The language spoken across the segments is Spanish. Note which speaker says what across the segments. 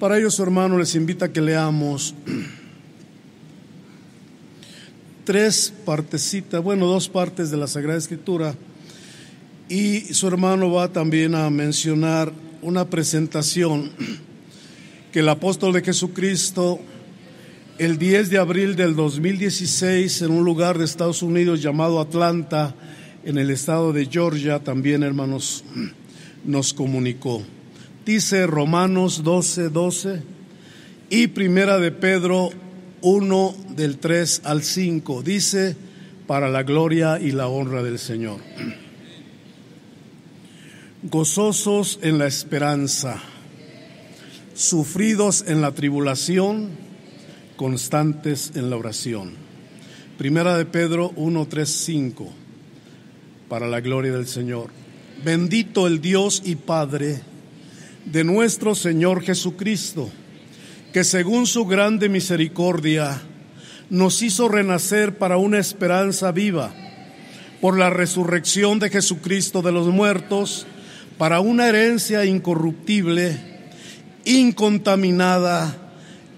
Speaker 1: Para ello, su hermano les invita a que leamos tres partecitas, bueno, dos partes de la Sagrada Escritura. Y su hermano va también a mencionar una presentación que el apóstol de Jesucristo el 10 de abril del 2016 en un lugar de Estados Unidos llamado Atlanta, en el estado de Georgia, también hermanos, nos comunicó. Dice Romanos 12, 12 y Primera de Pedro 1 del 3 al 5. Dice, para la gloria y la honra del Señor. Gozosos en la esperanza, sufridos en la tribulación, constantes en la oración. Primera de Pedro 1, 3, 5, para la gloria del Señor. Bendito el Dios y Padre de nuestro Señor Jesucristo, que según su grande misericordia nos hizo renacer para una esperanza viva, por la resurrección de Jesucristo de los muertos, para una herencia incorruptible, incontaminada,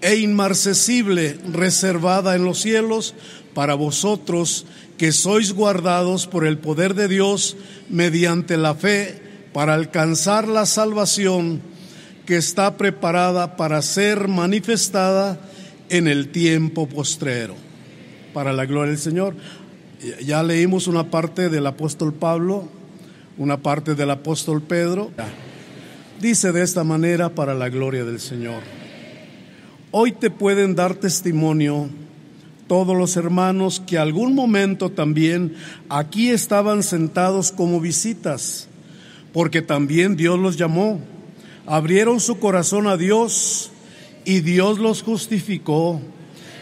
Speaker 1: e inmarcesible reservada en los cielos para vosotros que sois guardados por el poder de Dios mediante la fe para alcanzar la salvación que está preparada para ser manifestada en el tiempo postrero. Para la gloria del Señor. Ya leímos una parte del apóstol Pablo, una parte del apóstol Pedro. Dice de esta manera para la gloria del Señor. Hoy te pueden dar testimonio todos los hermanos que algún momento también aquí estaban sentados como visitas, porque también Dios los llamó, abrieron su corazón a Dios y Dios los justificó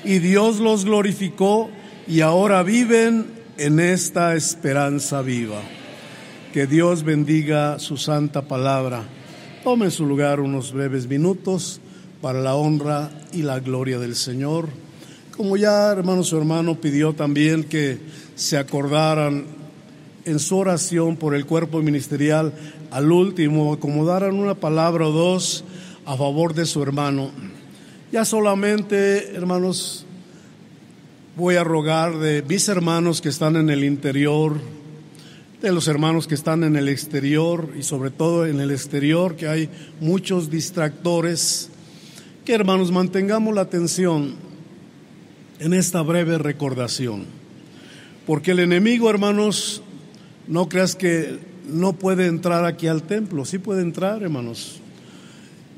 Speaker 1: y Dios los glorificó y ahora viven en esta esperanza viva. Que Dios bendiga su santa palabra. Tome su lugar unos breves minutos para la honra y la gloria del Señor. Como ya hermano su hermano pidió también que se acordaran en su oración por el cuerpo ministerial al último, acomodaran una palabra o dos a favor de su hermano. Ya solamente, hermanos, voy a rogar de mis hermanos que están en el interior, de los hermanos que están en el exterior y sobre todo en el exterior, que hay muchos distractores que hermanos mantengamos la atención en esta breve recordación. Porque el enemigo, hermanos, no creas que no puede entrar aquí al templo, sí puede entrar, hermanos.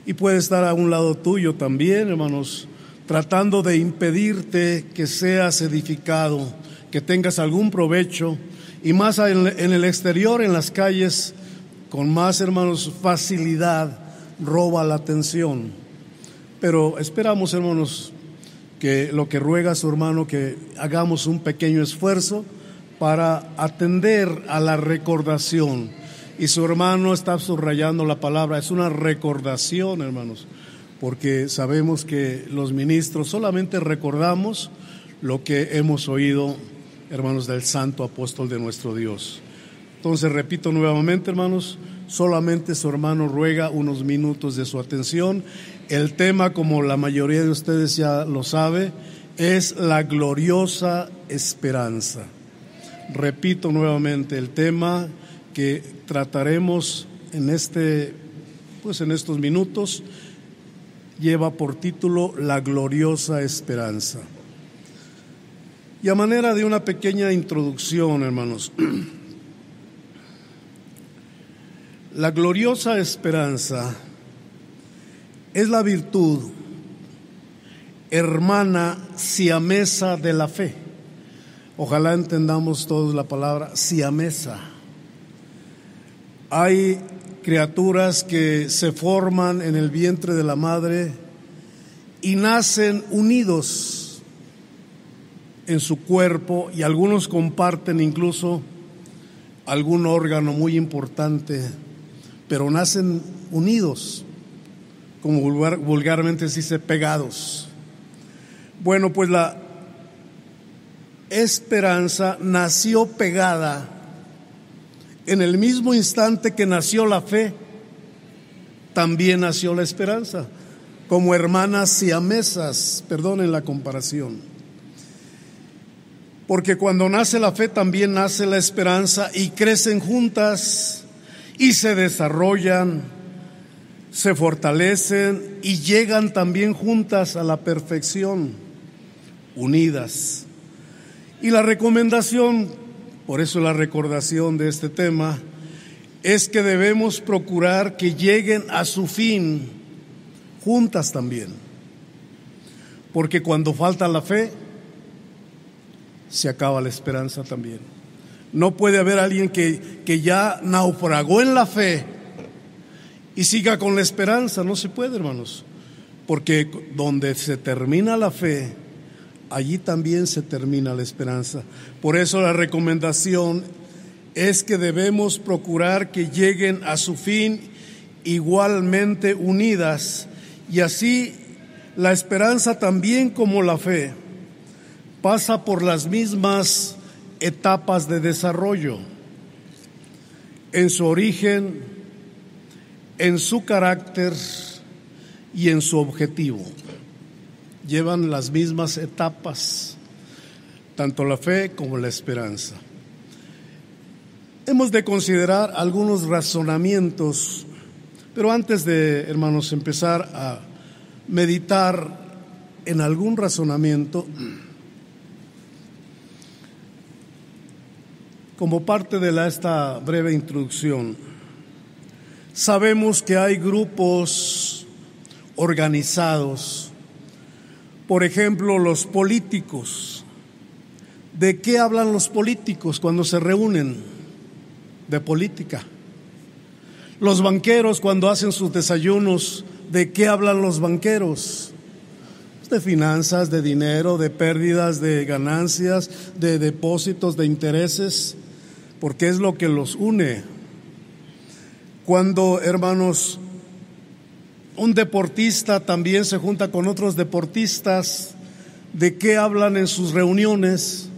Speaker 1: Y puede estar a un lado tuyo también, hermanos, tratando de impedirte que seas edificado, que tengas algún provecho. Y más en el exterior, en las calles, con más, hermanos, facilidad, roba la atención. Pero esperamos, hermanos, que lo que ruega su hermano, que hagamos un pequeño esfuerzo para atender a la recordación. Y su hermano está subrayando la palabra, es una recordación, hermanos, porque sabemos que los ministros solamente recordamos lo que hemos oído, hermanos, del santo apóstol de nuestro Dios. Entonces, repito nuevamente, hermanos, solamente su hermano ruega unos minutos de su atención el tema, como la mayoría de ustedes ya lo sabe, es la gloriosa esperanza. Repito nuevamente, el tema que trataremos en este pues en estos minutos lleva por título La gloriosa esperanza. Y a manera de una pequeña introducción, hermanos, la gloriosa esperanza es la virtud hermana siamesa de la fe. Ojalá entendamos todos la palabra siamesa. Hay criaturas que se forman en el vientre de la madre y nacen unidos en su cuerpo y algunos comparten incluso algún órgano muy importante, pero nacen unidos como vulgarmente se dice, pegados. Bueno, pues la esperanza nació pegada en el mismo instante que nació la fe, también nació la esperanza. como hermanas siamesas, perdonen la comparación. Porque cuando nace la fe también nace la esperanza y crecen juntas y se desarrollan, se fortalecen y llegan también juntas a la perfección, unidas. Y la recomendación, por eso la recordación de este tema, es que debemos procurar que lleguen a su fin juntas también. Porque cuando falta la fe, se acaba la esperanza también. No puede haber alguien que, que ya naufragó en la fe y siga con la esperanza. No se puede, hermanos. Porque donde se termina la fe, allí también se termina la esperanza. Por eso la recomendación es que debemos procurar que lleguen a su fin igualmente unidas y así la esperanza también como la fe pasa por las mismas etapas de desarrollo en su origen, en su carácter y en su objetivo. Llevan las mismas etapas, tanto la fe como la esperanza. Hemos de considerar algunos razonamientos, pero antes de, hermanos, empezar a meditar en algún razonamiento, como parte de esta breve introducción, sabemos que hay grupos organizados, por ejemplo, los políticos. ¿De qué hablan los políticos cuando se reúnen? de política. Los banqueros cuando hacen sus desayunos, ¿de qué hablan los banqueros? De finanzas, de dinero, de pérdidas, de ganancias, de depósitos, de intereses, porque es lo que los une. Cuando, hermanos, un deportista también se junta con otros deportistas, ¿de qué hablan en sus reuniones?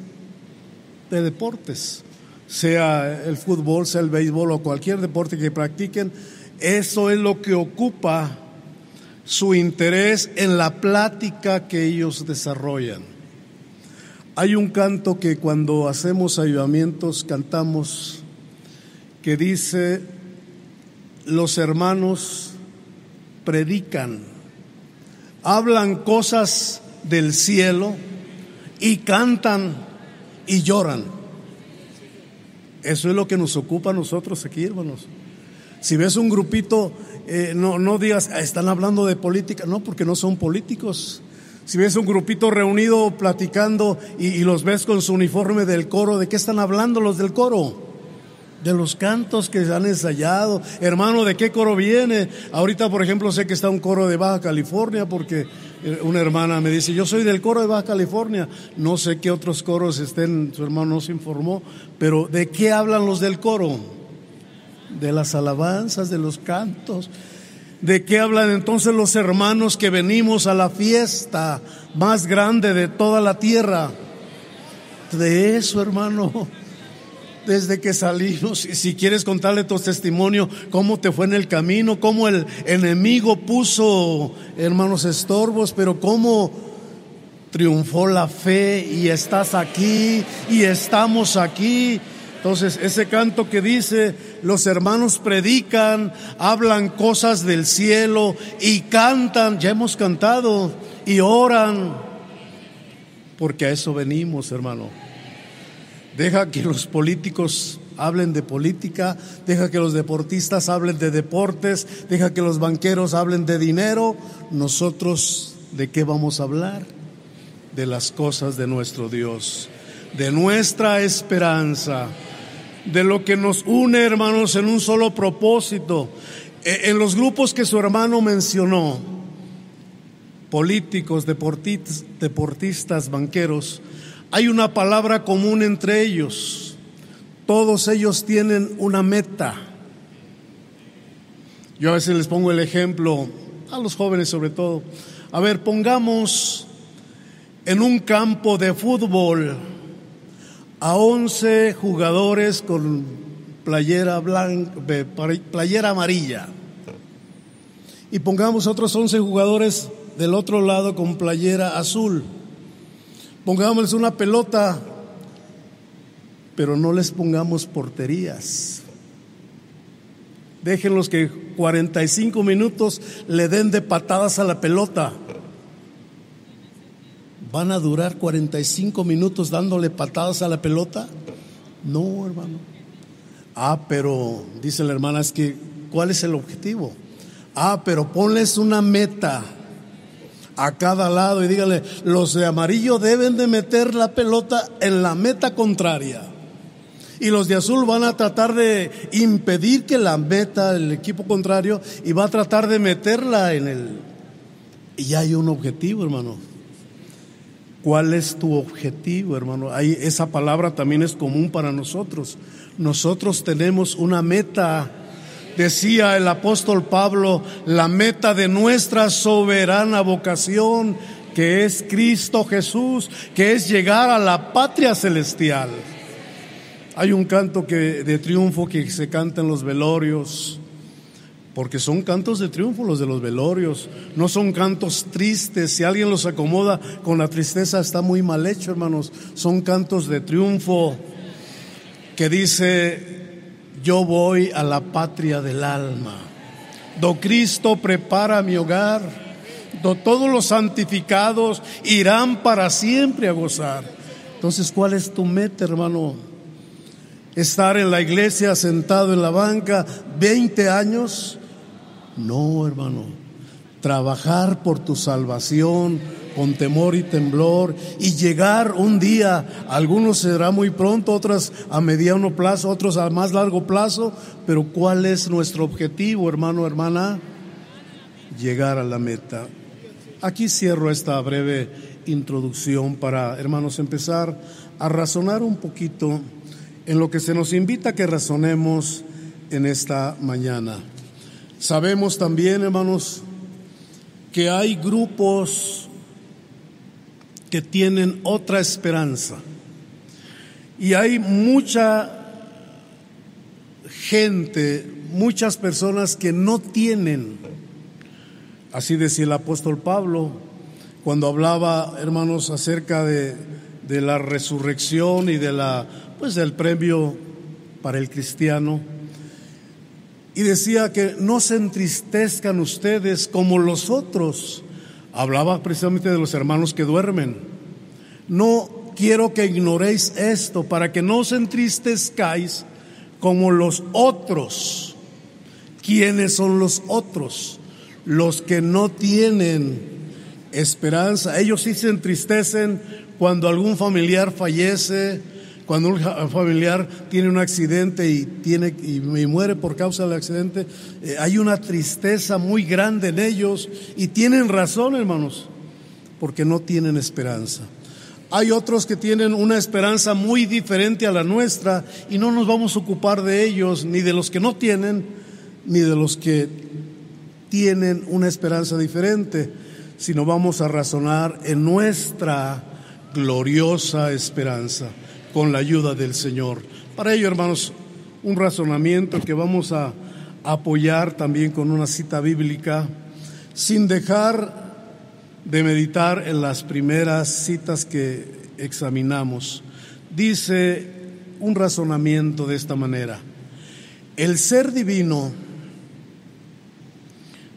Speaker 1: De deportes sea el fútbol, sea el béisbol o cualquier deporte que practiquen, eso es lo que ocupa su interés en la plática que ellos desarrollan. Hay un canto que cuando hacemos ayudamientos cantamos que dice, los hermanos predican, hablan cosas del cielo y cantan y lloran. Eso es lo que nos ocupa a nosotros aquí, hermanos. Si ves un grupito, eh, no, no digas, ah, están hablando de política, no, porque no son políticos. Si ves un grupito reunido platicando y, y, los ves con su uniforme del coro, ¿de qué están hablando los del coro? De los cantos que han ensayado. Hermano, ¿de qué coro viene? Ahorita, por ejemplo, sé que está un coro de Baja California porque eh, una hermana me dice, yo soy del coro de Baja California, no sé qué otros coros estén, su hermano nos informó, pero ¿de qué hablan los del coro? De las alabanzas, de los cantos. ¿De qué hablan entonces los hermanos que venimos a la fiesta más grande de toda la tierra? De eso, hermano desde que salimos. Y si quieres contarle tu testimonio, cómo te fue en el camino, cómo el enemigo puso, hermanos, estorbos, pero cómo triunfó la fe y estás aquí y estamos aquí. Entonces, ese canto que dice, los hermanos predican, hablan cosas del cielo y cantan, ya hemos cantado, y oran, porque a eso venimos, hermano deja que los políticos hablen de política, deja que los deportistas hablen de deportes, deja que los banqueros hablen de dinero. Nosotros, ¿de qué vamos a hablar? De las cosas de nuestro Dios, de nuestra esperanza, de lo que nos une, hermanos, en un solo propósito. E, en los grupos que su hermano mencionó, políticos, deportistas, deportistas banqueros, hay una palabra común entre ellos. Todos ellos tienen una meta. Yo a veces les pongo el ejemplo, a los jóvenes sobre todo. A ver, pongamos en un campo de fútbol a 11 jugadores con playera blanca, playera amarilla. y pongamos otros 11 jugadores del otro lado con playera azul. Pongámosles una pelota, pero no les pongamos porterías. Déjenlos que 45 minutos le den de patadas a la pelota. ¿Van a durar 45 minutos dándole patadas a la pelota? No, hermano. Ah, pero dice la hermana, es que, ¿cuál es el objetivo? Ah, pero ponles una meta a cada lado y dígale, los de amarillo deben de meter la pelota en la meta contraria. Y los de azul van a tratar de impedir que la meta el equipo contrario y va a tratar de meterla en el... Y hay un objetivo, hermano. ¿Cuál es tu objetivo, hermano? Ahí, esa palabra también es común para nosotros. Nosotros tenemos una meta decía el apóstol Pablo, la meta de nuestra soberana vocación, que es Cristo Jesús, que es llegar a la patria celestial. Hay un canto que, de triunfo que se canta en los velorios, porque son cantos de triunfo los de los velorios, no son cantos tristes. Si alguien los acomoda con la tristeza está muy mal hecho, hermanos. Son cantos de triunfo que dice, yo voy a la patria del alma. Do Cristo prepara mi hogar, do todos los santificados irán para siempre a gozar. Entonces, ¿cuál es tu meta, hermano? ¿Estar en la iglesia sentado en la banca 20 años? No, hermano. Trabajar por tu salvación, con temor y temblor y llegar un día, algunos será muy pronto, otros a mediano plazo, otros a más largo plazo, pero ¿cuál es nuestro objetivo, hermano, hermana? Llegar a la meta. Aquí cierro esta breve introducción para, hermanos, empezar a razonar un poquito en lo que se nos invita a que razonemos en esta mañana. Sabemos también, hermanos, que hay grupos que tienen otra esperanza. Y hay mucha gente, muchas personas que no tienen, así decía el apóstol Pablo, cuando hablaba, hermanos, acerca de, de la resurrección y de la, pues del premio para el cristiano. Y decía que no se entristezcan ustedes como los otros Hablaba precisamente de los hermanos que duermen. No quiero que ignoréis esto para que no os entristezcáis como los otros. ¿Quiénes son los otros? Los que no tienen esperanza. Ellos sí se entristecen cuando algún familiar fallece, cuando un familiar tiene un accidente y, tiene, y, muere por causa del accidente, eh, hay una tristeza muy grande en ellos y tienen razón, hermanos, porque no tienen esperanza. Hay otros que tienen una esperanza muy diferente a la nuestra y no nos vamos a ocupar de ellos, ni de los que no tienen, ni de los que tienen una esperanza diferente, sino vamos a razonar en nuestra gloriosa esperanza con la ayuda del Señor. Para ello, hermanos, un razonamiento que vamos a apoyar también con una cita bíblica, sin dejar de meditar en las primeras citas que examinamos. Dice un razonamiento de esta manera. El ser divino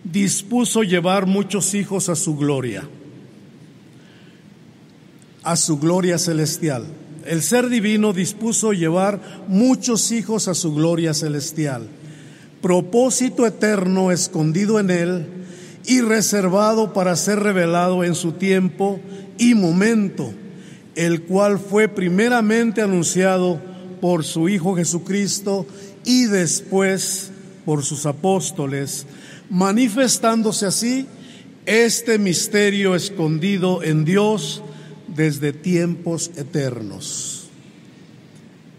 Speaker 1: dispuso llevar muchos hijos a su gloria, a su gloria celestial el ser divino dispuso llevar muchos hijos a su gloria celestial, propósito eterno escondido en él y reservado para ser revelado en su tiempo y momento, el cual fue primeramente anunciado por su Hijo Jesucristo y después por sus apóstoles, manifestándose así este misterio escondido en Dios, desde tiempos eternos.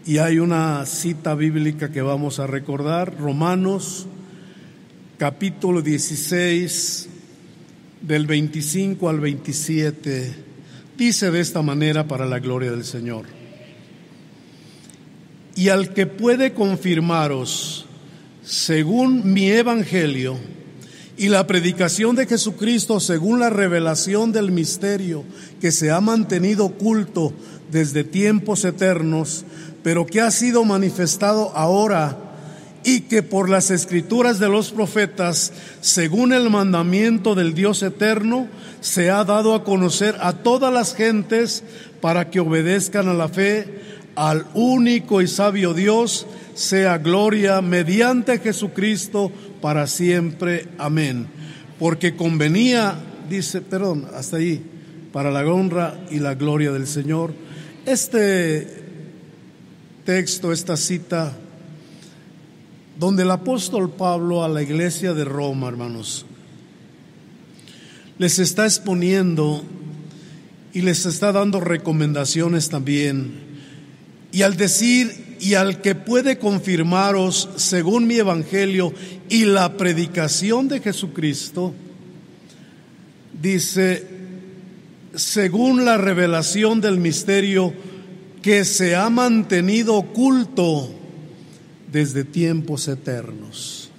Speaker 1: Y hay una cita bíblica que vamos a recordar, Romanos capítulo 16, del 25 al 27, dice de esta manera para la gloria del Señor. Y al que puede confirmaros, según mi evangelio, y la predicación de Jesucristo según la revelación del misterio que se ha mantenido oculto desde tiempos eternos, pero que ha sido manifestado ahora y que por las escrituras de los profetas, según el mandamiento del Dios eterno, se ha dado a conocer a todas las gentes para que obedezcan a la fe al único y sabio Dios, sea gloria mediante Jesucristo para siempre. Amén. Porque convenía, dice, perdón, hasta ahí, para la honra y la gloria del Señor. Este texto, esta cita, donde el apóstol Pablo a la iglesia de Roma, hermanos, les está exponiendo y les está dando recomendaciones también. Y al decir y al que puede confirmaros según mi evangelio y la predicación de Jesucristo, dice, según la revelación del misterio que se ha mantenido oculto desde tiempos eternos.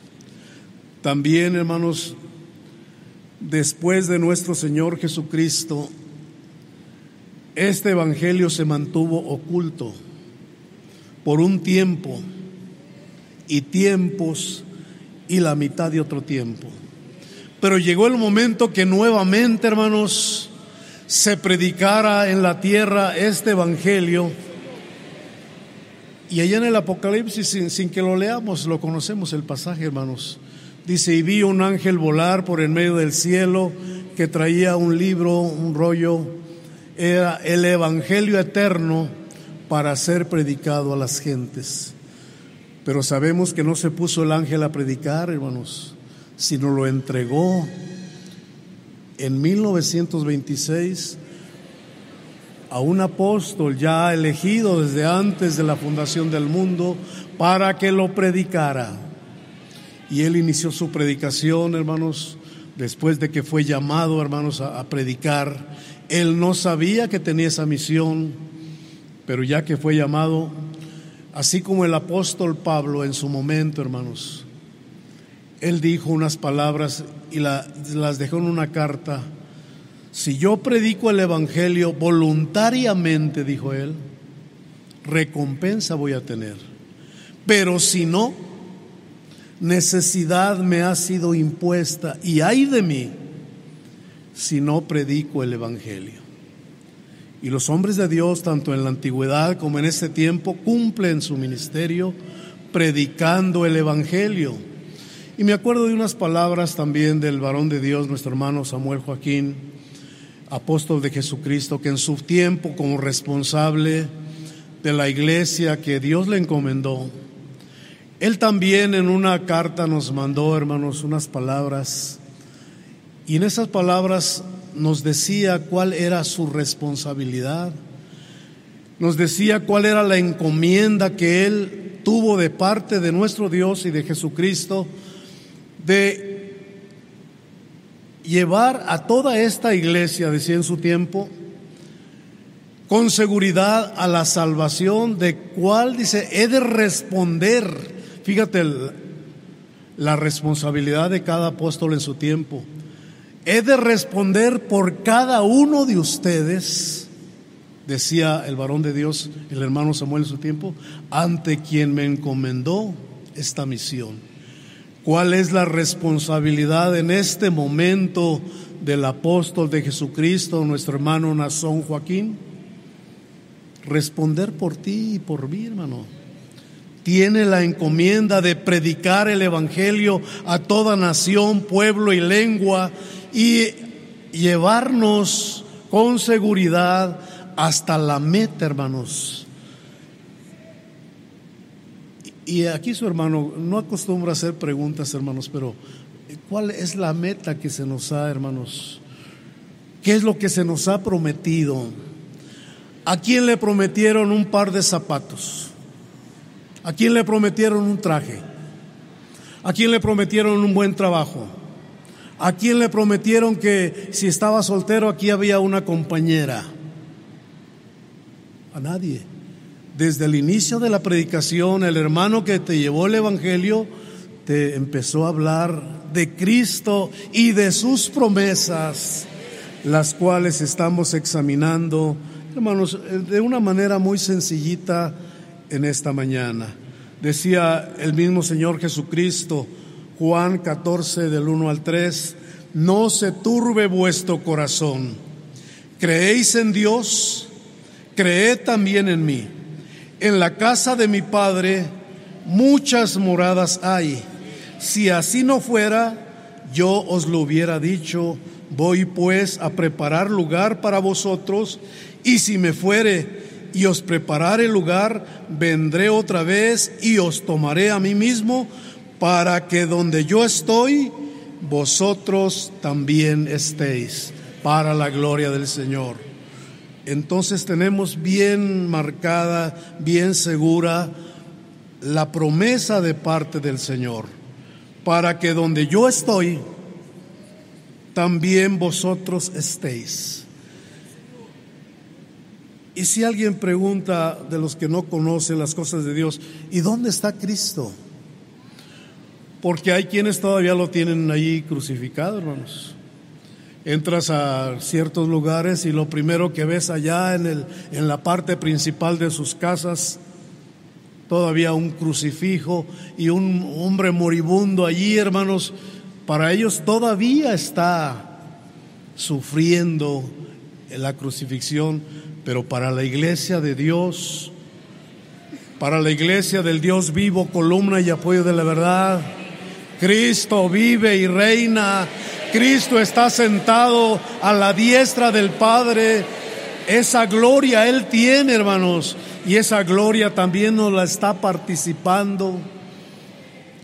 Speaker 1: También, hermanos, después de nuestro Señor Jesucristo, este Evangelio se mantuvo oculto por un tiempo y tiempos y la mitad de otro tiempo. Pero llegó el momento que nuevamente, hermanos, se predicara en la tierra este Evangelio. Y allá en el Apocalipsis, sin, que lo leamos, lo conocemos el pasaje, hermanos. Dice, y vi un ángel volar por en medio del cielo que traía un libro, un rollo, era el Evangelio eterno para ser predicado a las gentes. Pero sabemos que no se puso el ángel a predicar, hermanos, sino lo entregó en 1926 a un apóstol ya elegido desde antes de la fundación del mundo para que lo predicara. Y él inició su predicación, hermanos, después de que fue llamado, hermanos, a, a predicar. Él no sabía que tenía esa misión pero ya que fue llamado, así como el apóstol Pablo en su momento, hermanos, él dijo unas palabras y las dejó en una carta. Si yo predico el Evangelio voluntariamente, dijo él, recompensa voy a tener. Pero si no, necesidad me ha sido impuesta y hay de mí si no predico el Evangelio. Y los hombres de Dios, tanto en la antigüedad como en este tiempo, cumplen su ministerio predicando el Evangelio. Y me acuerdo de unas palabras también del varón de Dios, nuestro hermano Samuel Joaquín, apóstol de Jesucristo, que en su tiempo como responsable de la iglesia que Dios le encomendó, él también en una carta nos mandó, hermanos, unas palabras. Y en esas palabras nos decía cuál era su responsabilidad, nos decía cuál era la encomienda que él tuvo de parte de nuestro Dios y de Jesucristo de llevar a toda esta iglesia, decía en su tiempo, con seguridad a la salvación de cuál dice, he de responder, fíjate la responsabilidad de cada apóstol en su tiempo he de responder por cada uno de ustedes, decía el varón de Dios, el hermano Samuel en su tiempo, ante quien me encomendó esta misión. ¿Cuál es la responsabilidad en este momento del apóstol de Jesucristo, nuestro hermano Nazón Joaquín? Responder por ti y por mí, hermano. Tiene la encomienda de predicar el Evangelio a toda nación, pueblo y lengua y llevarnos con seguridad hasta la meta, hermanos. Y aquí su hermano no acostumbra hacer preguntas, hermanos, pero ¿cuál es la meta que se nos ha, hermanos? ¿Qué es lo que se nos ha prometido? ¿A quién le prometieron un par de zapatos? ¿A quién le prometieron un traje? ¿A quién le prometieron un buen trabajo? ¿A quién le prometieron que si estaba soltero aquí había una compañera? A nadie. Desde el inicio de la predicación, el hermano que te llevó el Evangelio te empezó a hablar de Cristo y de sus promesas, las cuales estamos examinando, hermanos, de una manera muy sencillita en esta mañana. Decía el mismo Señor Jesucristo, Juan 14 del 1 al 3, no se turbe vuestro corazón. ¿Creéis en Dios? Creed también en mí. En la casa de mi Padre muchas moradas hay. Si así no fuera, yo os lo hubiera dicho. Voy pues a preparar lugar para vosotros, y si me fuere y os preparare lugar, vendré otra vez y os tomaré a mí mismo, para que donde yo estoy, vosotros también estéis, para la gloria del Señor. Entonces tenemos bien marcada, bien segura la promesa de parte del Señor, para que donde yo estoy, también vosotros estéis. Y si alguien pregunta de los que no conocen las cosas de Dios, ¿y dónde está Cristo? Porque hay quienes todavía lo tienen ahí crucificado, hermanos. Entras a ciertos lugares y lo primero que ves allá en, el, en la parte principal de sus casas, todavía un crucifijo y un hombre moribundo allí, hermanos. Para ellos todavía está sufriendo la crucifixión pero para la iglesia de Dios, para la iglesia del Dios vivo, columna y apoyo de la verdad, Cristo vive y reina, Cristo está sentado a la diestra del Padre, esa gloria Él tiene, hermanos, y esa gloria también nos la está participando.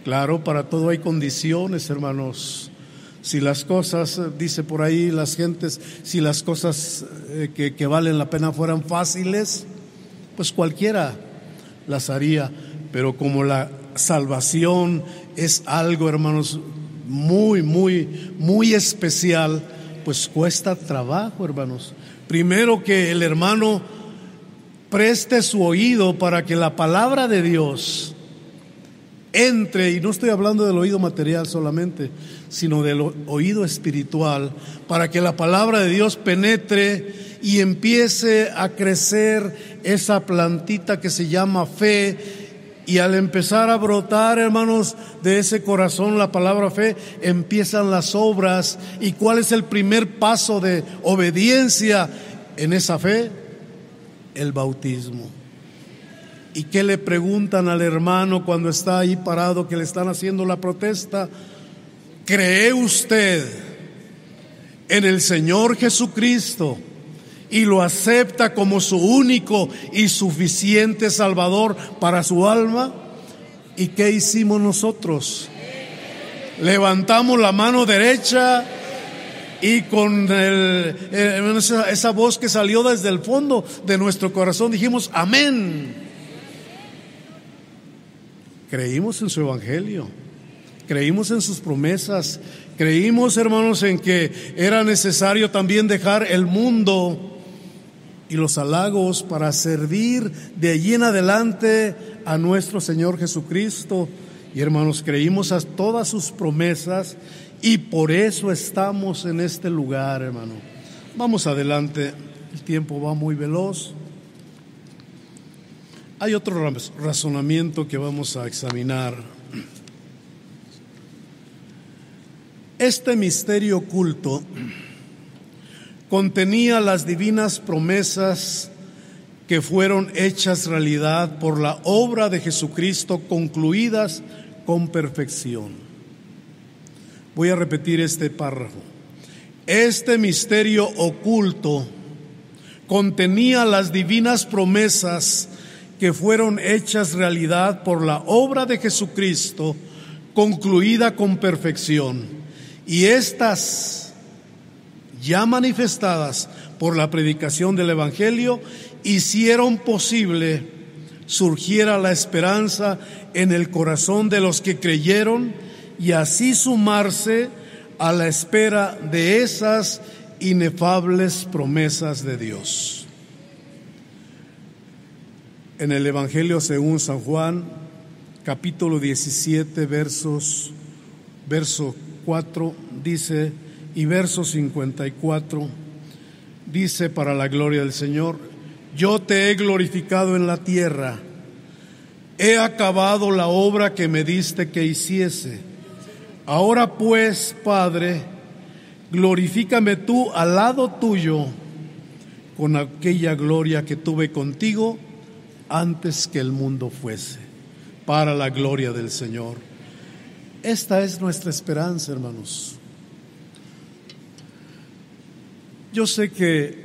Speaker 1: Claro, para todo hay condiciones, hermanos. Si las cosas, dice por ahí las gentes, si las cosas eh, que, que valen la pena fueran fáciles, pues cualquiera las haría. Pero como la salvación es algo, hermanos, muy, muy, muy especial, pues cuesta trabajo, hermanos. Primero que el hermano preste su oído para que la palabra de Dios entre, y no estoy hablando del oído material solamente, sino del oído espiritual, para que la palabra de Dios penetre y empiece a crecer esa plantita que se llama fe. Y al empezar a brotar, hermanos, de ese corazón la palabra fe, empiezan las obras. ¿Y cuál es el primer paso de obediencia en esa fe? El bautismo. ¿Y qué le preguntan al hermano cuando está ahí parado que le están haciendo la protesta? ¿Cree usted en el Señor Jesucristo y lo acepta como su único y suficiente Salvador para su alma? ¿Y qué hicimos nosotros? Levantamos la mano derecha y con esa, esa voz que salió desde el fondo de nuestro corazón dijimos, amén. Creímos en su evangelio. Creímos en sus promesas. Creímos, hermanos, en que era necesario también dejar el mundo y los halagos para servir de allí en adelante a nuestro Señor Jesucristo. Y hermanos, creímos a todas sus promesas y por eso estamos en este lugar, hermano. Vamos adelante, el tiempo va muy veloz. Hay otro razonamiento que vamos a examinar. Este misterio oculto contenía las divinas promesas que fueron hechas realidad por la obra de Jesucristo concluidas con perfección. Voy a repetir este párrafo. Este misterio oculto contenía las divinas promesas que fueron hechas realidad por la obra de Jesucristo concluida con perfección y estas, ya manifestadas por la predicación del Evangelio, hicieron posible surgiera la esperanza en el corazón de los que creyeron y así sumarse a la espera de esas inefables promesas de Dios. En el Evangelio según San Juan, capítulo 17, versos, verso 4, dice, y verso 54, dice para la gloria del Señor, yo te he glorificado en la tierra, he acabado la obra que me diste que hiciese. Ahora pues, Padre, glorifícame tú al lado tuyo con aquella gloria que tuve contigo antes que el mundo fuese, para la gloria del Señor. Esta es nuestra esperanza, hermanos. Yo sé que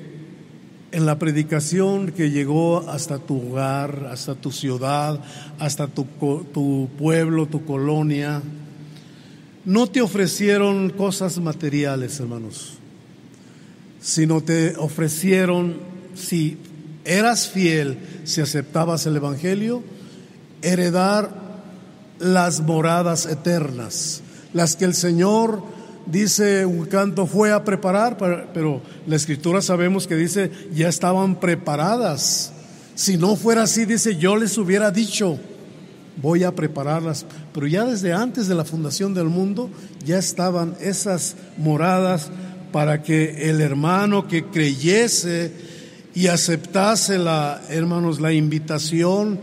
Speaker 1: en la predicación que llegó hasta tu hogar, hasta tu ciudad, hasta tu, tu, pueblo, tu colonia, no te ofrecieron cosas materiales, hermanos, sino te ofrecieron, si eras fiel, si aceptabas el Evangelio, heredar las moradas eternas, las que el Señor dice un canto fue a preparar, pero la escritura sabemos que dice ya estaban preparadas. Si no fuera así, dice yo les hubiera dicho, voy a prepararlas. Pero ya desde antes de la fundación del mundo ya estaban esas moradas para que el hermano que creyese y aceptase la, hermanos, la invitación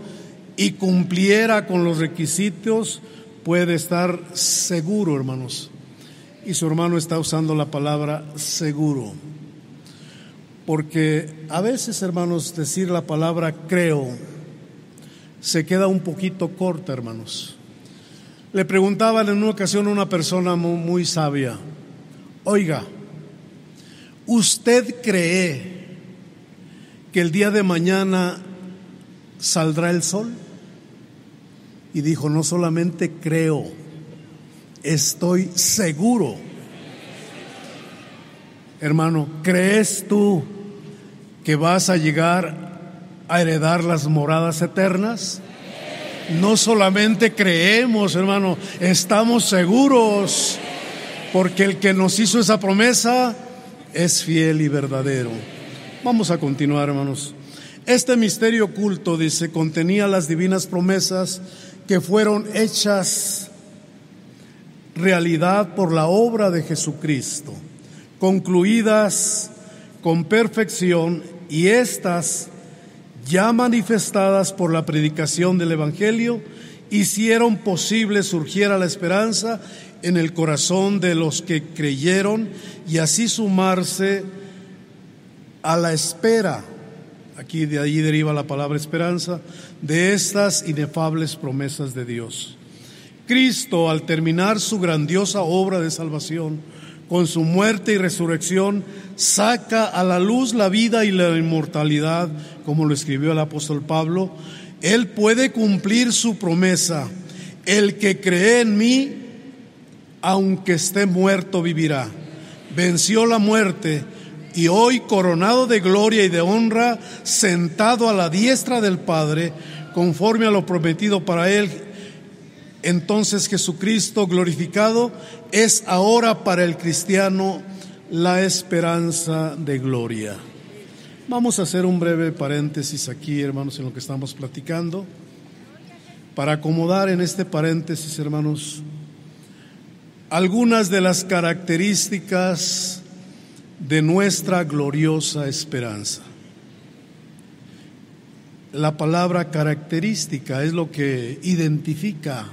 Speaker 1: y cumpliera con los requisitos, puede estar seguro, hermanos. Y su hermano está usando la palabra seguro. Porque a veces, hermanos, decir la palabra creo se queda un poquito corta, hermanos. Le preguntaban en una ocasión a una persona muy, muy sabia, oiga, ¿usted cree que el día de mañana saldrá el sol? Y dijo, no solamente creo, estoy seguro. Hermano, ¿crees tú que vas a llegar a heredar las moradas eternas? No solamente creemos, hermano, estamos seguros, porque el que nos hizo esa promesa es fiel y verdadero. Vamos a continuar, hermanos. Este misterio oculto, dice, contenía las divinas promesas que fueron hechas realidad por la obra de Jesucristo, concluidas con perfección y estas ya manifestadas por la predicación del Evangelio, hicieron posible surgiera la esperanza en el corazón de los que creyeron y así sumarse a la espera aquí de ahí deriva la palabra esperanza, de estas inefables promesas de Dios. Cristo, al terminar su grandiosa obra de salvación, con su muerte y resurrección, saca a la luz la vida y la inmortalidad, como lo escribió el apóstol Pablo. Él puede cumplir su promesa. El que cree en mí, aunque esté muerto, vivirá. Venció la muerte y hoy coronado de gloria y de honra, sentado a la diestra del Padre, conforme a lo prometido para él. Entonces Jesucristo glorificado es ahora para el cristiano la esperanza de gloria. Vamos a hacer un breve paréntesis aquí, hermanos, en lo que estamos platicando, para acomodar en este paréntesis, hermanos, algunas de las características de nuestra gloriosa esperanza. La palabra característica es lo que identifica,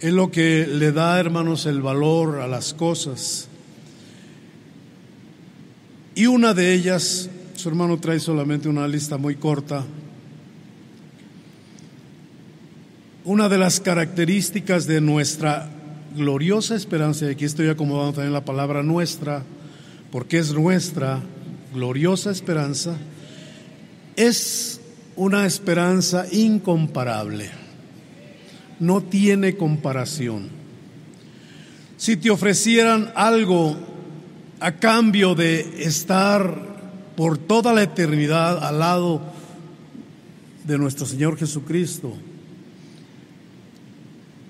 Speaker 1: es lo que le da, hermanos, el valor a las cosas. Y una de ellas, su hermano trae solamente una lista muy corta, una de las características de nuestra gloriosa esperanza, y aquí estoy acomodando también la palabra nuestra, porque es nuestra gloriosa esperanza, es una esperanza incomparable, no tiene comparación. Si te ofrecieran algo a cambio de estar por toda la eternidad al lado de nuestro Señor Jesucristo,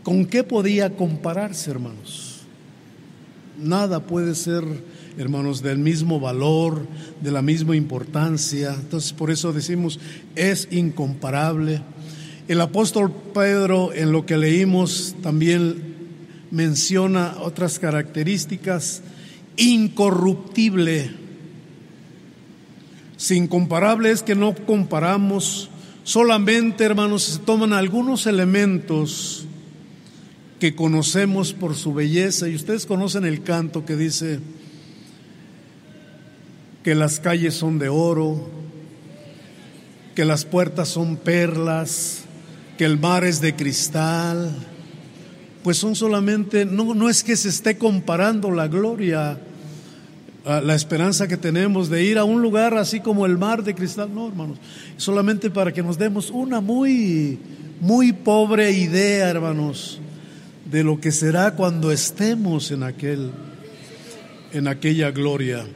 Speaker 1: ¿con qué podía compararse, hermanos? Nada puede ser hermanos, del mismo valor, de la misma importancia. Entonces, por eso decimos, es incomparable. El apóstol Pedro en lo que leímos también menciona otras características, incorruptible, sin comparables que no comparamos, solamente hermanos se toman algunos elementos que conocemos por su belleza. Y ustedes conocen el canto que dice que las calles son de oro, que las puertas son perlas, que el mar es de cristal, pues son solamente, no, no es que se esté comparando la gloria, la esperanza que tenemos de ir a un lugar así como el mar de cristal, no hermanos, solamente para que nos demos una muy, muy pobre idea, hermanos, de lo que será cuando estemos en aquel, en aquella gloria.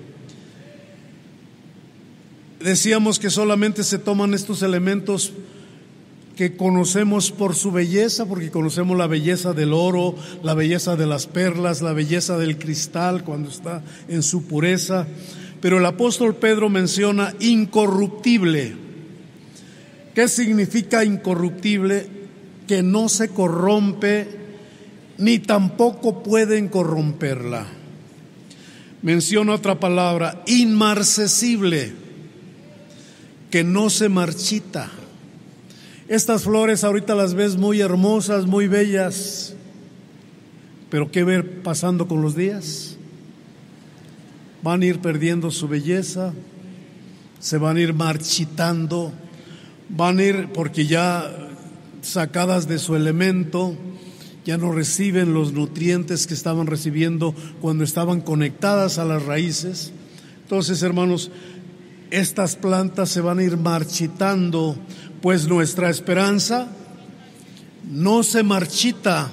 Speaker 1: Decíamos que solamente se toman estos elementos que conocemos por su belleza, porque conocemos la belleza del oro, la belleza de las perlas, la belleza del cristal cuando está en su pureza. Pero el apóstol Pedro menciona incorruptible. ¿Qué significa incorruptible? Que no se corrompe ni tampoco pueden corromperla. Menciona otra palabra, inmarcesible, que no se marchita estas flores ahorita las ves muy hermosas, muy bellas, pero ¿qué ver pasando con los días? Van a ir perdiendo su belleza, se van a ir marchitando, van a ir porque ya sacadas de su elemento, ya no reciben los nutrientes que estaban recibiendo cuando estaban conectadas a las raíces. Entonces, hermanos, estas plantas se van a ir marchitando pues nuestra esperanza no se marchita,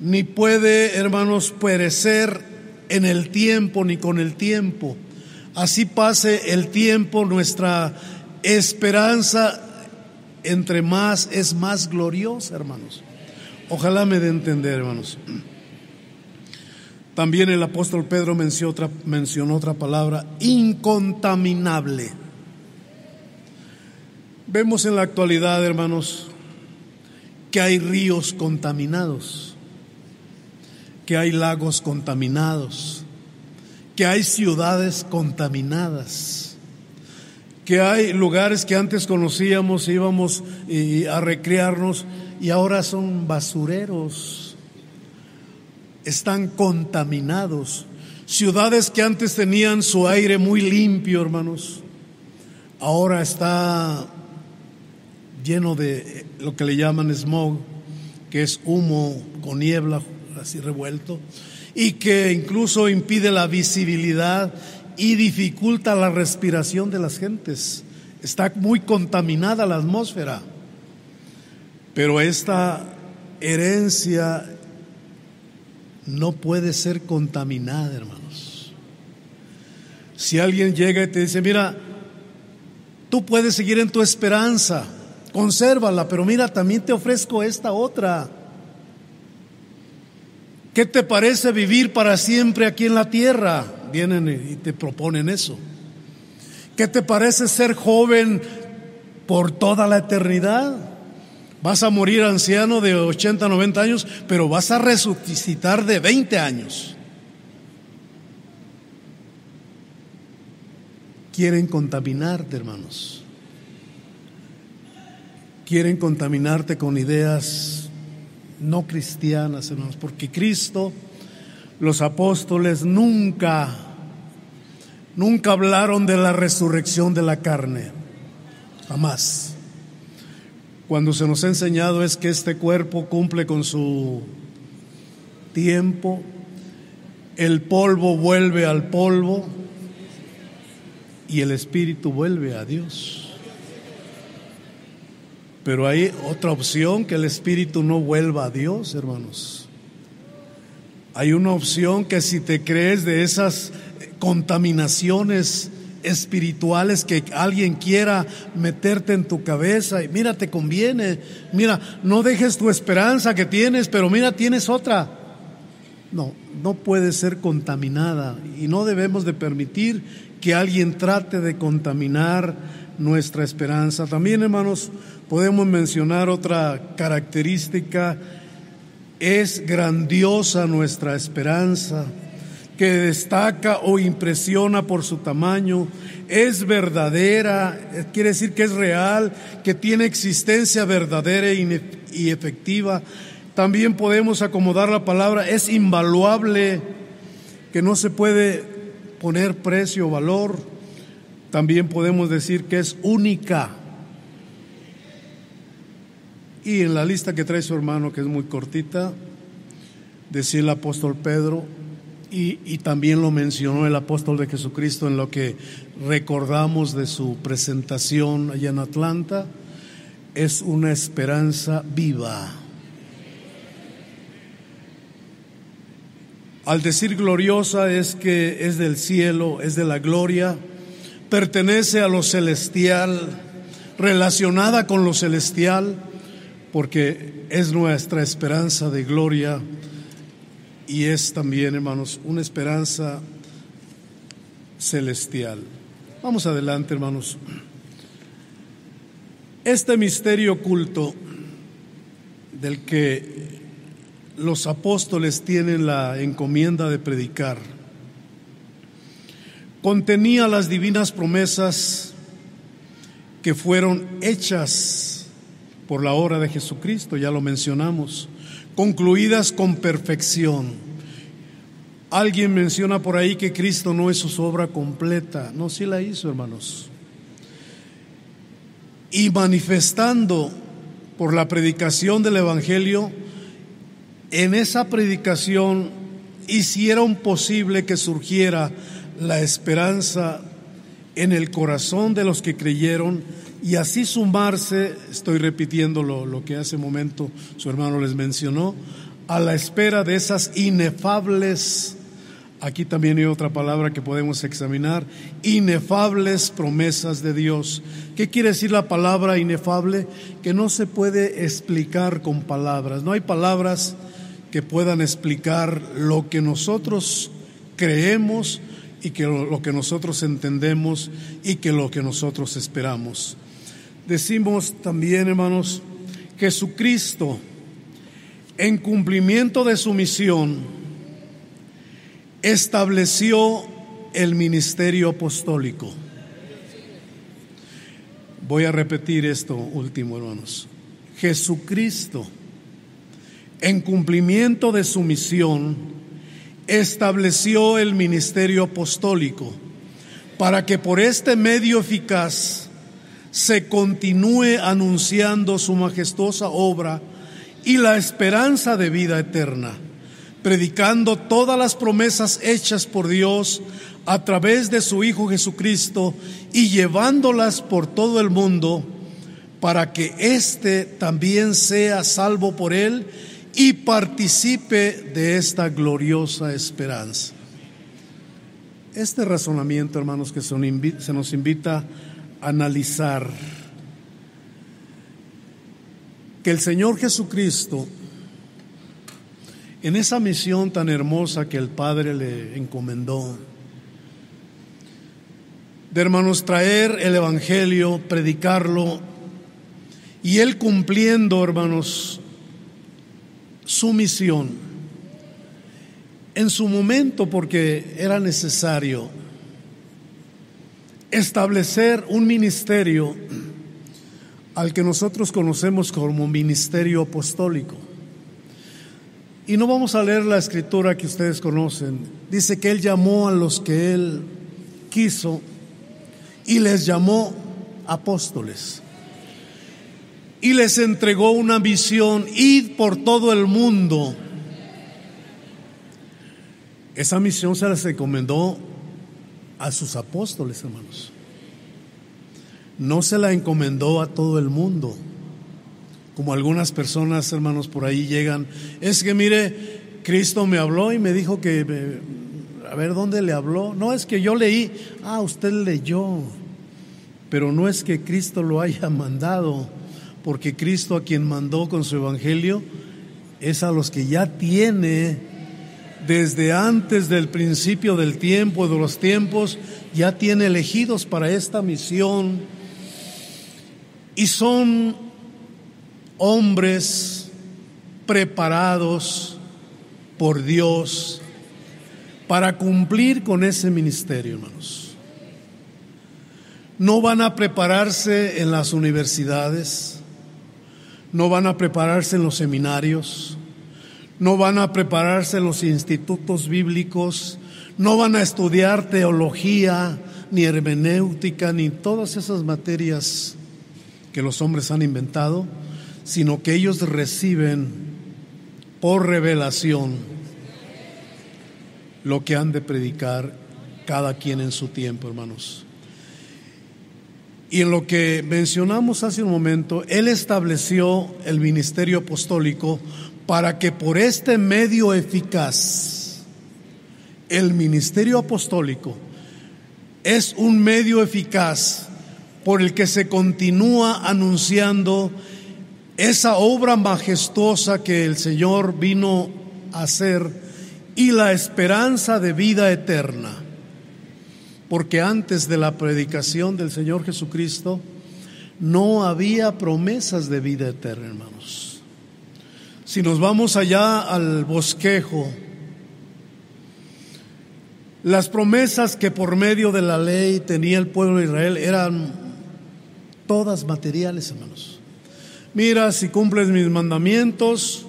Speaker 1: ni puede, hermanos, perecer en el tiempo ni con el tiempo. Así pase el tiempo, nuestra esperanza entre más es más gloriosa, hermanos. Ojalá me dé entender, hermanos. También el apóstol Pedro mencionó otra, mencionó otra palabra, incontaminable. Vemos en la actualidad, hermanos, que hay ríos contaminados, que hay lagos contaminados, que hay ciudades contaminadas, que hay lugares que antes conocíamos, íbamos a recrearnos y ahora son basureros, están contaminados. Ciudades que antes tenían su aire muy limpio, hermanos, ahora está lleno de lo que le llaman smog, que es humo con niebla así revuelto, y que incluso impide la visibilidad y dificulta la respiración de las gentes. Está muy contaminada la atmósfera, pero esta herencia no puede ser contaminada, hermanos. Si alguien llega y te dice, mira, tú puedes seguir en tu esperanza, consérvala, pero mira, también te ofrezco esta otra. ¿Qué te parece vivir para siempre aquí en la tierra? Vienen y te proponen eso. ¿Qué te parece ser joven por toda la eternidad? Vas a morir anciano de 80, 90 años, pero vas a resucitar de 20 años. Quieren contaminarte, hermanos quieren contaminarte con ideas no cristianas, hermanos, porque Cristo, los apóstoles nunca, nunca hablaron de la resurrección de la carne, jamás. Cuando se nos ha enseñado es que este cuerpo cumple con su tiempo, el polvo vuelve al polvo y el espíritu vuelve a Dios. Pero hay otra opción, que el espíritu no vuelva a Dios, hermanos. Hay una opción que si te crees de esas contaminaciones espirituales que alguien quiera meterte en tu cabeza y mira, te conviene, mira, no dejes tu esperanza que tienes, pero mira, tienes otra. No, no puede ser contaminada y no debemos de permitir que alguien trate de contaminar nuestra esperanza. También, hermanos, podemos mencionar otra característica, es grandiosa nuestra esperanza, que destaca o impresiona por su tamaño, es verdadera, quiere decir que es real, que tiene existencia verdadera y efectiva. También podemos acomodar la palabra, es invaluable, que no se puede poner precio o valor. También podemos decir que es única. Y en la lista que trae su hermano, que es muy cortita, decía el apóstol Pedro, y, y, también lo mencionó el apóstol de Jesucristo en lo que recordamos de su presentación allá en Atlanta, es una esperanza viva. Al decir gloriosa es que es del cielo, es de la gloria, pertenece a lo celestial, relacionada con lo celestial, porque es nuestra esperanza de gloria y es también, hermanos, una esperanza celestial. Vamos adelante, hermanos. Este misterio oculto del que los apóstoles tienen la encomienda de predicar contenía las divinas promesas que fueron hechas por la obra de Jesucristo, ya lo mencionamos, concluidas con perfección. Alguien menciona por ahí que Cristo no es su obra completa. No, sí la hizo, hermanos. Y manifestando por la predicación del Evangelio, en esa predicación hicieron posible que surgiera la esperanza en el corazón de los que creyeron y así sumarse, estoy repitiendo lo, que hace momento su hermano les mencionó, a la espera de esas inefables, aquí también hay otra palabra que podemos examinar, inefables promesas de Dios. ¿Qué quiere decir la palabra inefable? Que no se puede explicar con palabras, no hay palabras que puedan explicar lo que nosotros creemos y que lo, que nosotros entendemos y que lo que nosotros esperamos. Decimos también, hermanos, Jesucristo, en cumplimiento de su misión, estableció el ministerio apostólico. Voy a repetir esto último, hermanos. Jesucristo, en cumplimiento de su misión, estableció el ministerio apostólico para que por este medio eficaz se continúe anunciando su majestuosa obra y la esperanza de vida eterna, predicando todas las promesas hechas por Dios a través de su Hijo Jesucristo y llevándolas por todo el mundo para que éste también sea salvo por él y participe de esta gloriosa esperanza. Este razonamiento, hermanos, que se nos invita a analizar, que el Señor Jesucristo, en esa misión tan hermosa que el Padre le encomendó, de hermanos traer el Evangelio, predicarlo, y Él cumpliendo, hermanos, su misión en su momento porque era necesario establecer un ministerio al que nosotros conocemos como ministerio apostólico. Y no vamos a leer la escritura que ustedes conocen. Dice que Él llamó a los que Él quiso y les llamó apóstoles y les entregó una visión, id por todo el mundo. Esa misión se les encomendó a sus apóstoles, hermanos. No se la encomendó a todo el mundo. Como algunas personas, hermanos, por ahí llegan. Es que mire, Cristo me habló y me dijo que, a ver, ¿dónde le habló? No, es que yo leí. Ah, usted leyó. Pero no es que Cristo lo haya mandado porque Cristo a quien mandó con su evangelio es a los que ya tiene desde antes del principio del tiempo, de los tiempos, ya tiene elegidos para esta misión Y son hombres preparados por Dios para cumplir con ese ministerio, hermanos. No van a prepararse en las universidades, no van a prepararse en los seminarios, no van a prepararse en los institutos bíblicos, no van a estudiar teología, ni hermenéutica, ni todas esas materias que los hombres han inventado, sino que ellos reciben por revelación lo que han de predicar cada quien en su tiempo, hermanos. Y en lo que mencionamos hace un momento, Él estableció el ministerio apostólico para que por este medio eficaz, el ministerio apostólico es un medio eficaz por el que se continúa anunciando esa obra majestuosa que el Señor vino a hacer y la esperanza de vida eterna. Porque antes de la predicación del Señor Jesucristo no había promesas de vida eterna, hermanos. Si nos vamos allá al bosquejo, las promesas que por medio de la ley tenía el pueblo de Israel eran todas materiales, hermanos. Mira, si cumples mis mandamientos,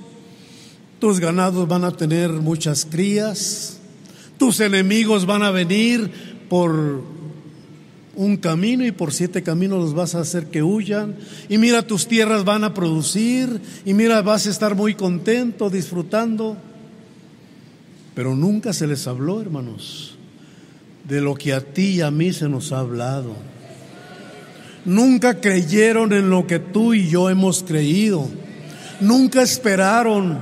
Speaker 1: tus ganados van a tener muchas crías, tus enemigos van a venir por un camino y por siete caminos los vas a hacer que huyan. Y mira, tus tierras van a producir y mira, vas a estar muy contento, disfrutando. Pero nunca se les habló, hermanos, de lo que a ti y a mí se nos ha hablado Nunca creyeron en lo que tú y yo hemos creído. Nunca esperaron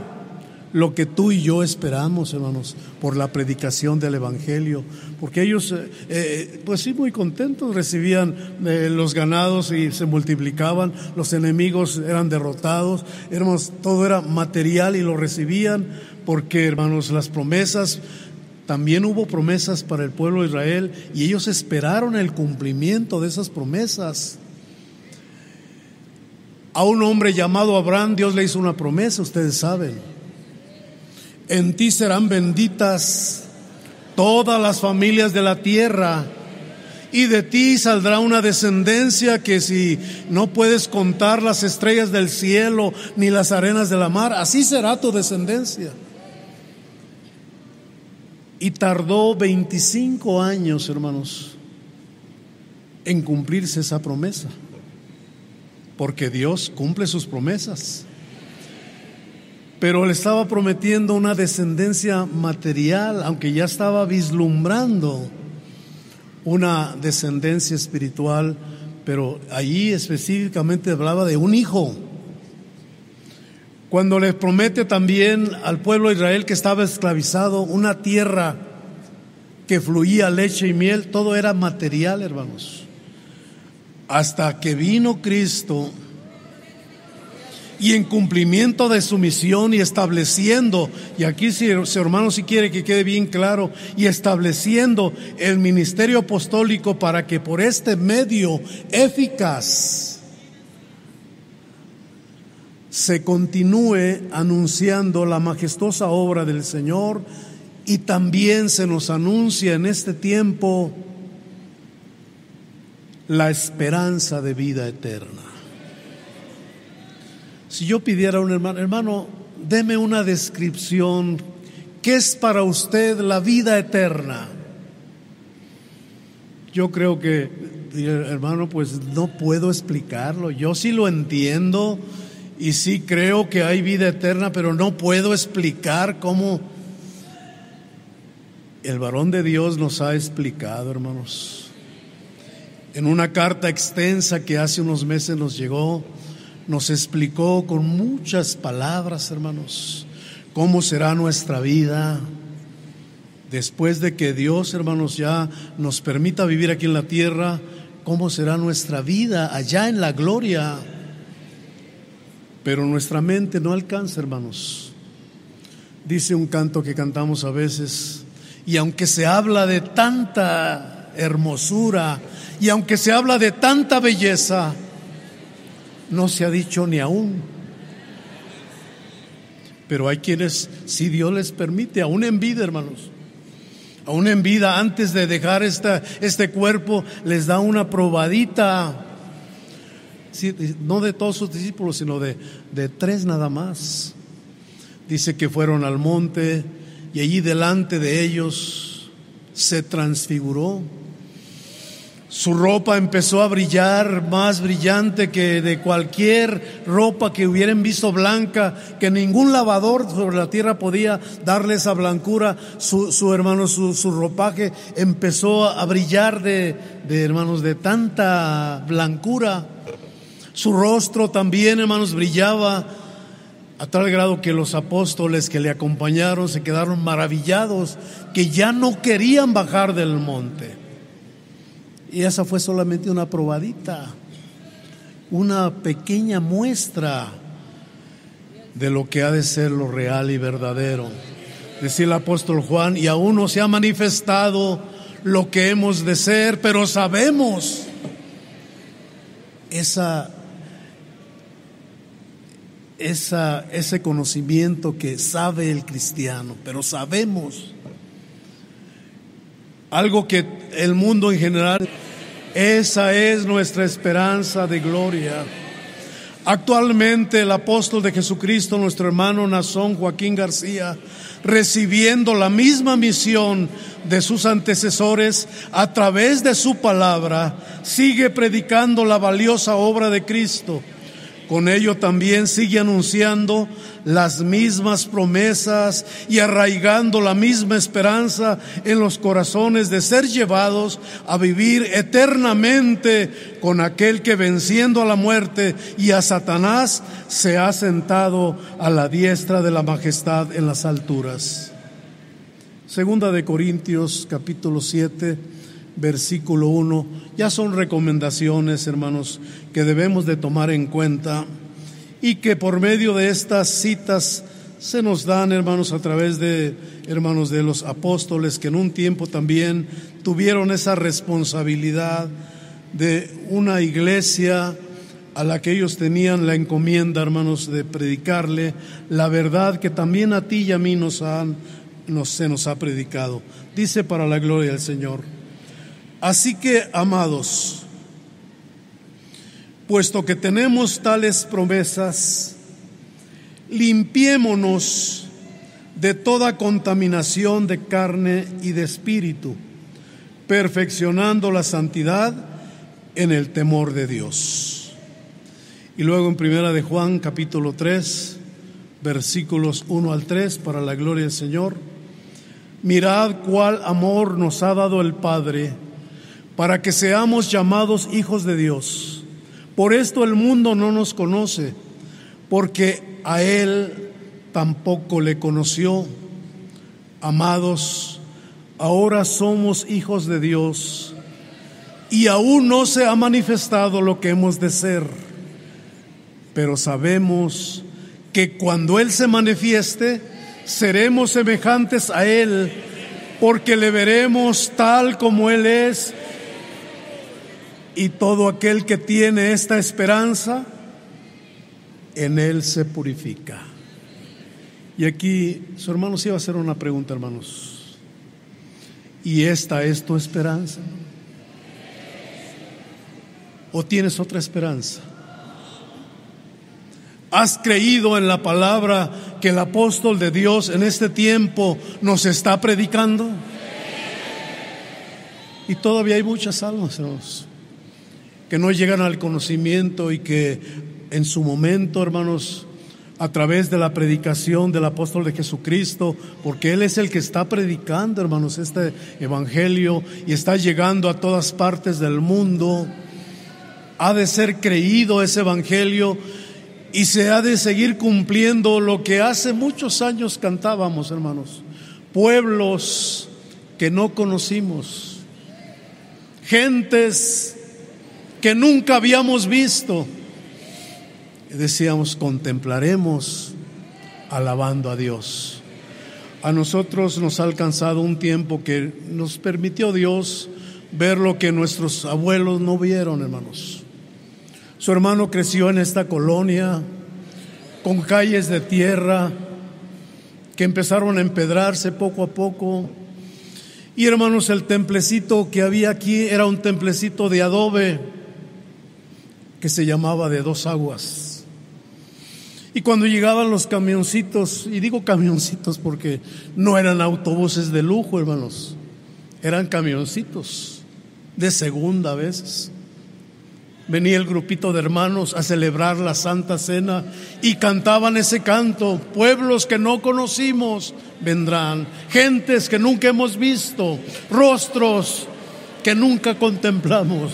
Speaker 1: lo que tú y yo esperamos, hermanos, por la predicación del Evangelio. Porque ellos, eh, eh, pues sí, muy contentos, recibían eh, los ganados y se multiplicaban, los enemigos eran derrotados, hermanos, todo era material y lo recibían, porque, hermanos, las promesas también hubo promesas para el pueblo de Israel y ellos esperaron el cumplimiento de esas promesas. A un hombre llamado Abraham Dios le hizo una promesa, ustedes saben. En ti serán benditas todas las familias de la tierra y de ti saldrá una descendencia que si no puedes contar las estrellas del cielo ni las arenas de la mar, así será tu descendencia. Y tardó 25 años, hermanos, en cumplirse esa promesa. Porque Dios cumple sus promesas. Pero le estaba prometiendo una descendencia material, aunque ya estaba vislumbrando una descendencia espiritual, pero allí específicamente hablaba de un hijo cuando le promete también al pueblo de Israel que estaba esclavizado una tierra que fluía leche y miel, todo era material, hermanos. Hasta que vino Cristo y en cumplimiento de su misión y estableciendo, y aquí si, hermano si quiere que quede bien claro, y estableciendo el ministerio apostólico para que por este medio eficaz se continúe anunciando la majestuosa obra del Señor y también se nos anuncia en este tiempo la esperanza de vida eterna. Si yo pidiera a un hermano, hermano, deme una descripción, ¿qué es para usted la vida eterna? Yo creo que, hermano, pues no puedo explicarlo, yo sí lo entiendo y sí creo que hay vida eterna, pero no puedo explicar cómo el varón de Dios nos ha explicado, hermanos. En una carta extensa que hace unos meses nos llegó, nos explicó con muchas palabras, hermanos, cómo será nuestra vida después de que Dios, hermanos, ya nos permita vivir aquí en la tierra, cómo será nuestra vida allá en la gloria. Pero nuestra mente no alcanza, hermanos. Dice un canto que cantamos a veces, y aunque se habla de tanta hermosura, y aunque se habla de tanta belleza, no se ha dicho ni aún. Pero hay quienes, si Dios les permite, aún en vida, hermanos, aún en vida, antes de dejar esta, este cuerpo, les da una probadita. no de todos sus discípulos, sino de, de tres nada más. Dice que fueron al monte y allí delante de ellos se transfiguró su ropa empezó a brillar más brillante que de cualquier ropa que hubieran visto blanca, que ningún lavador sobre la tierra podía darle esa blancura. Su, hermano, su, su, ropaje empezó a brillar de, de, hermanos, de tanta blancura. Su rostro también, hermanos, brillaba a tal grado que los apóstoles que le acompañaron se quedaron maravillados, que ya no querían bajar del monte. Y esa fue solamente una probadita, una pequeña muestra de lo que ha de ser lo real y verdadero. Decía el apóstol Juan, y aún no se ha manifestado lo que hemos de ser, pero sabemos esa, esa, ese conocimiento que sabe el cristiano, pero sabemos algo que el mundo en general esa es nuestra esperanza de gloria. Actualmente el apóstol de Jesucristo, nuestro hermano Nazón Joaquín García, recibiendo la misma misión de sus antecesores a través de su palabra, sigue predicando la valiosa obra de Cristo con ello también sigue anunciando las mismas promesas y arraigando la misma esperanza en los corazones de ser llevados a vivir eternamente con aquel que venciendo a la muerte y a Satanás se ha sentado a la diestra de la majestad en las alturas. Segunda de Corintios capítulo 7 versículo 1, ya son recomendaciones, hermanos, que debemos de tomar en cuenta y que por medio de estas citas se nos dan, hermanos, a través de, hermanos, de los apóstoles que en un tiempo también tuvieron esa responsabilidad de una iglesia a la que ellos tenían la encomienda, hermanos, de predicarle la verdad que también a ti y a mí nos han, nos, se nos ha predicado. Dice para la gloria del Señor. Así que, amados, puesto que tenemos tales promesas, limpiémonos de toda contaminación de carne y de espíritu, perfeccionando la santidad en el temor de Dios. Y luego en Primera de Juan capítulo 3, versículos 1 al 3 para la gloria del Señor. Mirad cuál amor nos ha dado el Padre para que seamos llamados hijos de Dios. Por esto el mundo no nos conoce, porque a Él tampoco le conoció. Amados, ahora somos hijos de Dios y aún no se ha manifestado lo que hemos de ser, pero sabemos que cuando Él se manifieste, seremos semejantes a Él, porque le veremos tal como Él es y todo aquel que tiene esta esperanza, en él se purifica. Y aquí su hermano se iba a hacer una pregunta, hermanos. ¿Y esta es tu esperanza? ¿O tienes otra esperanza? ¿Has creído en la palabra que el apóstol de Dios en este tiempo nos está predicando? Y todavía hay muchas almas, hermanos que no llegan al conocimiento y que en su momento, hermanos, a través de la predicación del apóstol de Jesucristo, porque Él es el que está predicando, hermanos, este Evangelio y está llegando a todas partes del mundo. Ha de ser creído ese Evangelio y se ha de seguir cumpliendo lo que hace muchos años cantábamos, hermanos. Pueblos que no conocimos, gentes que nunca habíamos visto. decíamos, contemplaremos alabando a Dios. A nosotros nos ha alcanzado un tiempo que nos permitió Dios ver lo que nuestros abuelos no vieron, hermanos. Su hermano creció en esta colonia con calles de tierra que empezaron a empedrarse poco a poco. Y hermanos, el templecito que había aquí era un templecito de adobe que se llamaba de dos aguas. Y cuando llegaban los camioncitos, y digo camioncitos porque no eran autobuses de lujo, hermanos, eran camioncitos de segunda a veces. Venía el grupito de hermanos a celebrar la Santa Cena y cantaban ese canto. Pueblos que no conocimos vendrán, gentes que nunca hemos visto, rostros que nunca contemplamos,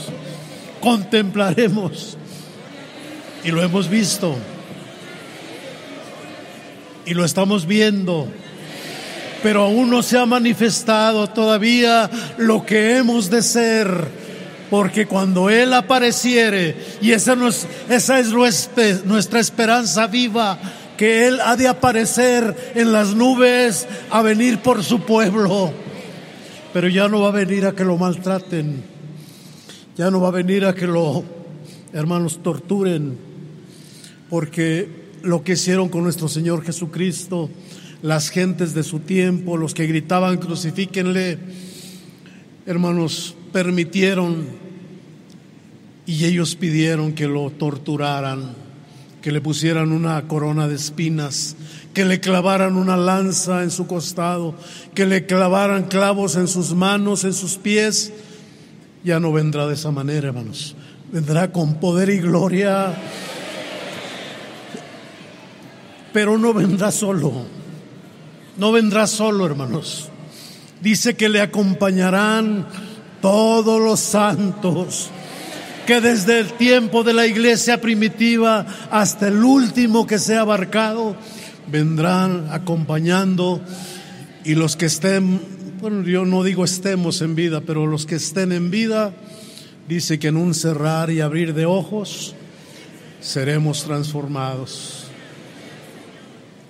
Speaker 1: contemplaremos. Y lo hemos visto. Y lo estamos viendo. Pero aún no se ha manifestado todavía lo que hemos de ser porque cuando Él apareciere, y esa, esa es nuestra esperanza viva, que Él ha de aparecer en las nubes a venir por su pueblo, pero ya no va a venir a que lo maltraten, ya no va a venir a que lo, hermanos, torturen, porque lo que hicieron con nuestro Señor Jesucristo, las gentes de su tiempo, los que gritaban crucifíquenle, hermanos, permitieron y ellos pidieron que lo torturaran, que le pusieran una corona de espinas, que le clavaran una lanza en su costado, que le clavaran clavos en sus manos, en sus pies. Ya no vendrá de esa manera, hermanos. Vendrá con poder y gloria. Pero no vendrá solo. No vendrá solo, hermanos. Dice que le acompañarán todos los santos que desde el tiempo de la iglesia primitiva hasta el último que sea abarcado, vendrán acompañando y los que estén, bueno, yo no digo estemos en vida, pero los que estén en vida, dice que en un cerrar y abrir de ojos seremos transformados.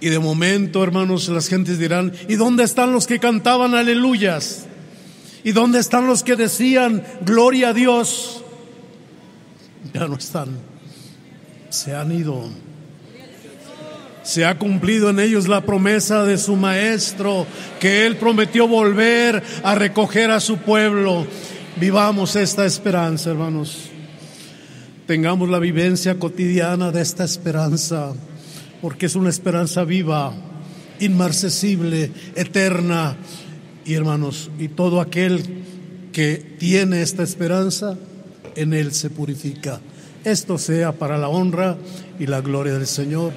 Speaker 1: Y de momento, hermanos, las gentes dirán, ¿y dónde están los que cantaban aleluyas? ¿Y dónde están los que decían, gloria a Dios? ya no están, se han ido. Se ha cumplido en ellos la promesa de su maestro, que él prometió volver a recoger a su pueblo. Vivamos esta esperanza, hermanos. Tengamos la vivencia cotidiana de esta esperanza, porque es una esperanza viva, inmarcesible, eterna. Y hermanos, y todo aquel que tiene esta esperanza, en él se purifica. Esto sea para la honra y la gloria del Señor.